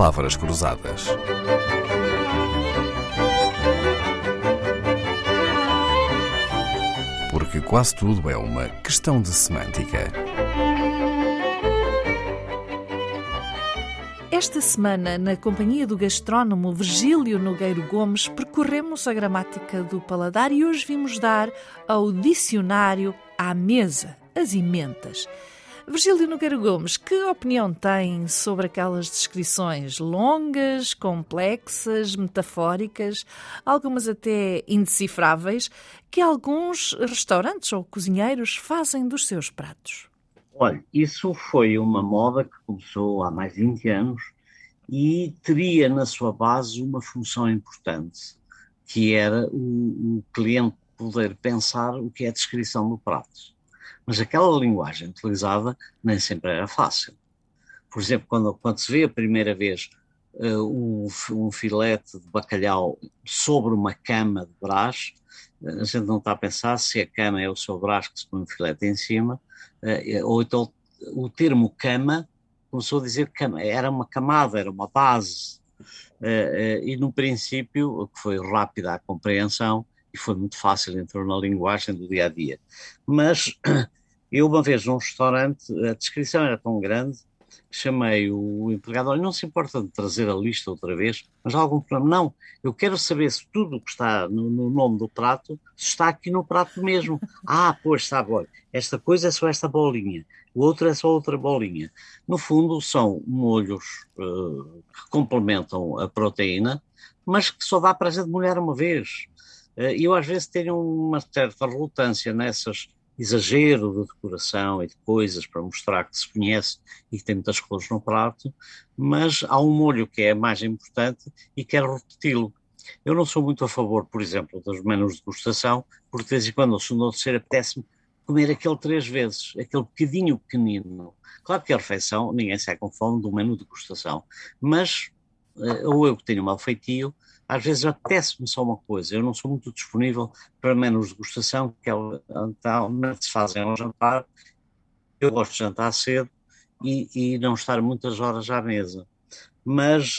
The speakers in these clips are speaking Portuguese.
palavras cruzadas. Porque quase tudo é uma questão de semântica. Esta semana, na companhia do gastrónomo Virgílio Nogueiro Gomes, percorremos a gramática do paladar e hoje vimos dar ao dicionário à mesa, as imentas. Virgílio Nogueira Gomes, que opinião tem sobre aquelas descrições longas, complexas, metafóricas, algumas até indecifráveis, que alguns restaurantes ou cozinheiros fazem dos seus pratos? Olha, isso foi uma moda que começou há mais de 20 anos e teria na sua base uma função importante, que era o, o cliente poder pensar o que é a descrição do prato. Mas aquela linguagem utilizada nem sempre era fácil. Por exemplo, quando, quando se vê a primeira vez uh, um, um, filete de bacalhau sobre uma cama de brás, a gente não está a pensar se a cama é o seu brás que se põe um filete em cima, uh, ou então o termo cama começou a dizer que era uma camada, era uma base. Uh, e no princípio, que foi rápida a compreensão, e foi muito fácil, entrou na linguagem do dia a dia. Mas eu, uma vez num restaurante, a descrição era tão grande chamei o empregado, olha, não se importa de trazer a lista outra vez, mas há algum problema? Não, eu quero saber se tudo o que está no, no, nome do prato está aqui no prato mesmo. ah, pois, sabe, olha, esta coisa é só esta bolinha, o outro é só outra bolinha. No fundo, são molhos uh, que complementam a proteína, mas que só dá para a gente molhar uma vez. Uh, eu às vezes tenho uma certa relutância nessas exagero de decoração e de coisas para mostrar que se conhece e que tem muitas cores no prato, mas há um molho que é mais importante e quero repeti-lo. Eu não sou muito a favor, por exemplo, dos menus de degustação, porque de vez em quando, segundo ou terceiro, apetece-me comer aquele três vezes, aquele bocadinho pequenino. Claro que a refeição, ninguém sai com fome do menu de degustação, mas, eh, ou eu que tenho mal feitio, às vezes apetece-me só uma coisa, eu não sou muito disponível para menos degustação, que é normalmente se fazem ao jantar, eu gosto de jantar cedo e, e não estar muitas horas à mesa. Mas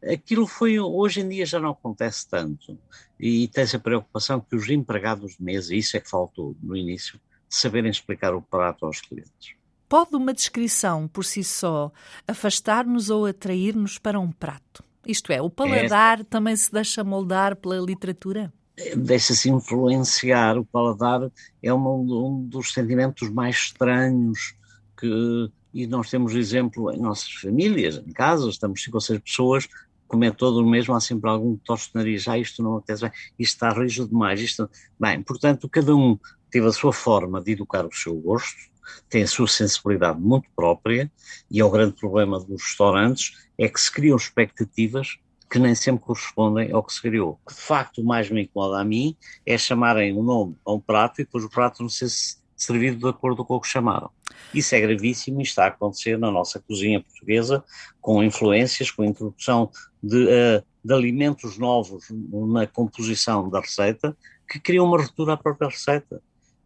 eh, aquilo foi, hoje em dia já não acontece tanto, e tem-se a preocupação que os empregados de mesa, isso é que faltou no início, saberem explicar o prato aos clientes. Pode uma descrição por si só afastar-nos ou atrair-nos para um prato? Isto é, o paladar é. também se deixa moldar pela literatura? Deixa-se influenciar. O paladar é um, um dos sentimentos mais estranhos que e nós temos exemplo em nossas famílias, em casa, estamos cinco ou seis pessoas, comer todo o mesmo, há sempre algum toste de nariz, ah, isto não acontece bem, isto está rígido demais, isto... Bem, portanto, cada um teve a sua forma de educar o seu gosto, tem a sua sensibilidade muito própria e é o grande problema dos restaurantes é que se criam expectativas que nem sempre correspondem ao que se criou. De facto, o mais me incomoda a mim é chamarem o um nome a um prato e depois o prato não ser servido de acordo com o que chamaram. Isso é gravíssimo e está a acontecer na nossa cozinha portuguesa, com influências, com a introdução de, uh, de alimentos novos na composição da receita, que criam uma ruptura à própria receita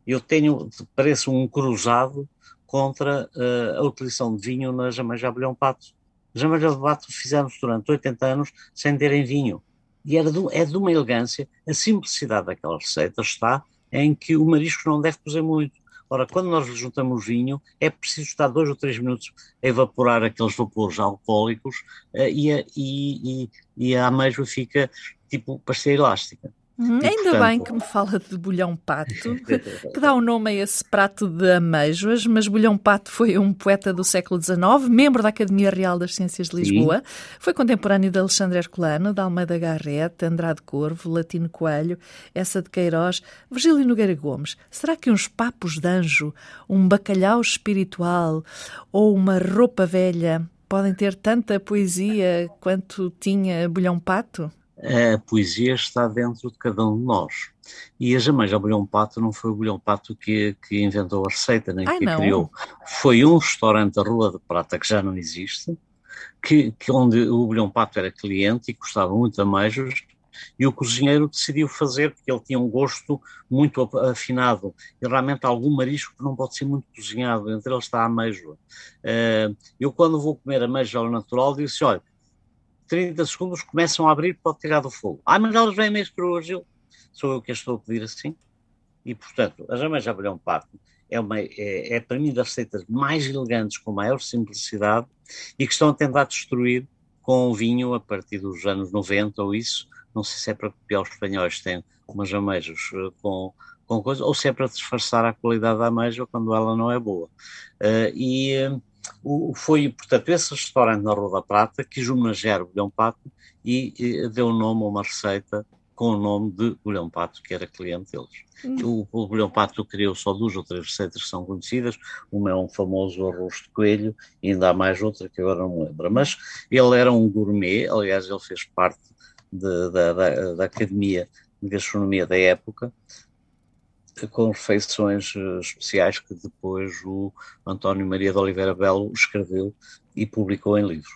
eu tenho, parece um cruzado contra uh, a utilização de vinho na Jamaica Abelhão Pato. Jamaica de Pato fizemos durante 80 anos sem terem vinho. E era é de uma elegância, a simplicidade daquela receita está em que o marisco não deve cozer muito. Ora, quando nós juntamos vinho, é preciso estar dois ou três minutos a evaporar aqueles vapores alcoólicos uh, e, a, e, e, e a ameijoa fica tipo pastilha elástica. Uhum. Ainda portanto... bem que me fala de bolhão pato, que dá o um nome a esse prato de ameijoas, mas bolhão pato foi um poeta do século XIX, membro da Academia Real das Ciências de Lisboa, Sim. foi contemporâneo de Alexandre Herculano, de Almeida Garrett, Andrade Corvo, Latino Coelho, essa de Queiroz, Virgílio Nogueira Gomes. Será que uns papos de anjo, um bacalhau espiritual ou uma roupa velha podem ter tanta poesia quanto tinha bolhão pato? A poesia está dentro de cada um de nós. E a Jamaica Bolhão Pato não foi o Bolhão Pato que, que inventou a receita, nem Ai, que a criou. Foi um restaurante da Rua de Prata, que já não existe, que, que onde o Bolhão Pato era cliente e custava muito a meijos, e o cozinheiro decidiu fazer, porque ele tinha um gosto muito afinado, e realmente há algum marisco que não pode ser muito cozinhado, entre eles está a ameijoa. Uh, eu quando vou comer ameijoa natural, disse, olha, 30 segundos começam a abrir, pode tirar do fogo. Ah, mas elas vêm mesmo para Gil. Sou eu que estou a pedir assim. E, portanto, a Jamaica Abelhão Pato é, uma, é, é, para mim das receitas mais elegantes, com maior simplicidade e que estão a tentar destruir com o vinho a partir dos anos 90 ou isso. Não sei se é para copiar os espanhóis, têm umas ameijas eh, com, com coisa, ou se é para disfarçar a qualidade da ameija quando ela não é boa. Uh, e uh, foi, portanto, esse restaurante na Rua da Prata quis homenagear o Bilhão Pato e, e deu nome a uma receita com o nome de Bolhão Pato, que era cliente deles. Hum. O, o Bolhão Pato criou só duas ou três receitas que são conhecidas, uma é um famoso arroz de coelho, e ainda há mais outra que agora não lembro, mas ele era um gourmet, aliás ele fez parte de, da, da, da Academia de Gastronomia da época, com refeições eh, especiais que depois o António Maria de Oliveira Belo escreveu e publicou em livro.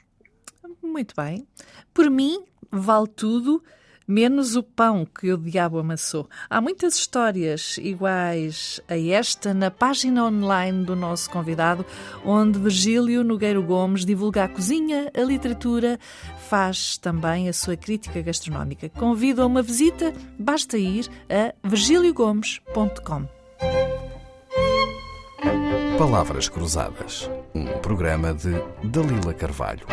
Muito bem. Por mim, vale tudo menos o pão que o diabo amassou. Há muitas histórias iguais a esta na página online do nosso convidado, onde Virgílio Nogueiro Gomes divulga a cozinha, a literatura, faz também a sua crítica gastronómica. Convido a uma visita, basta ir a virgiliogomes.com. Palavras Cruzadas, um programa de Dalila Carvalho.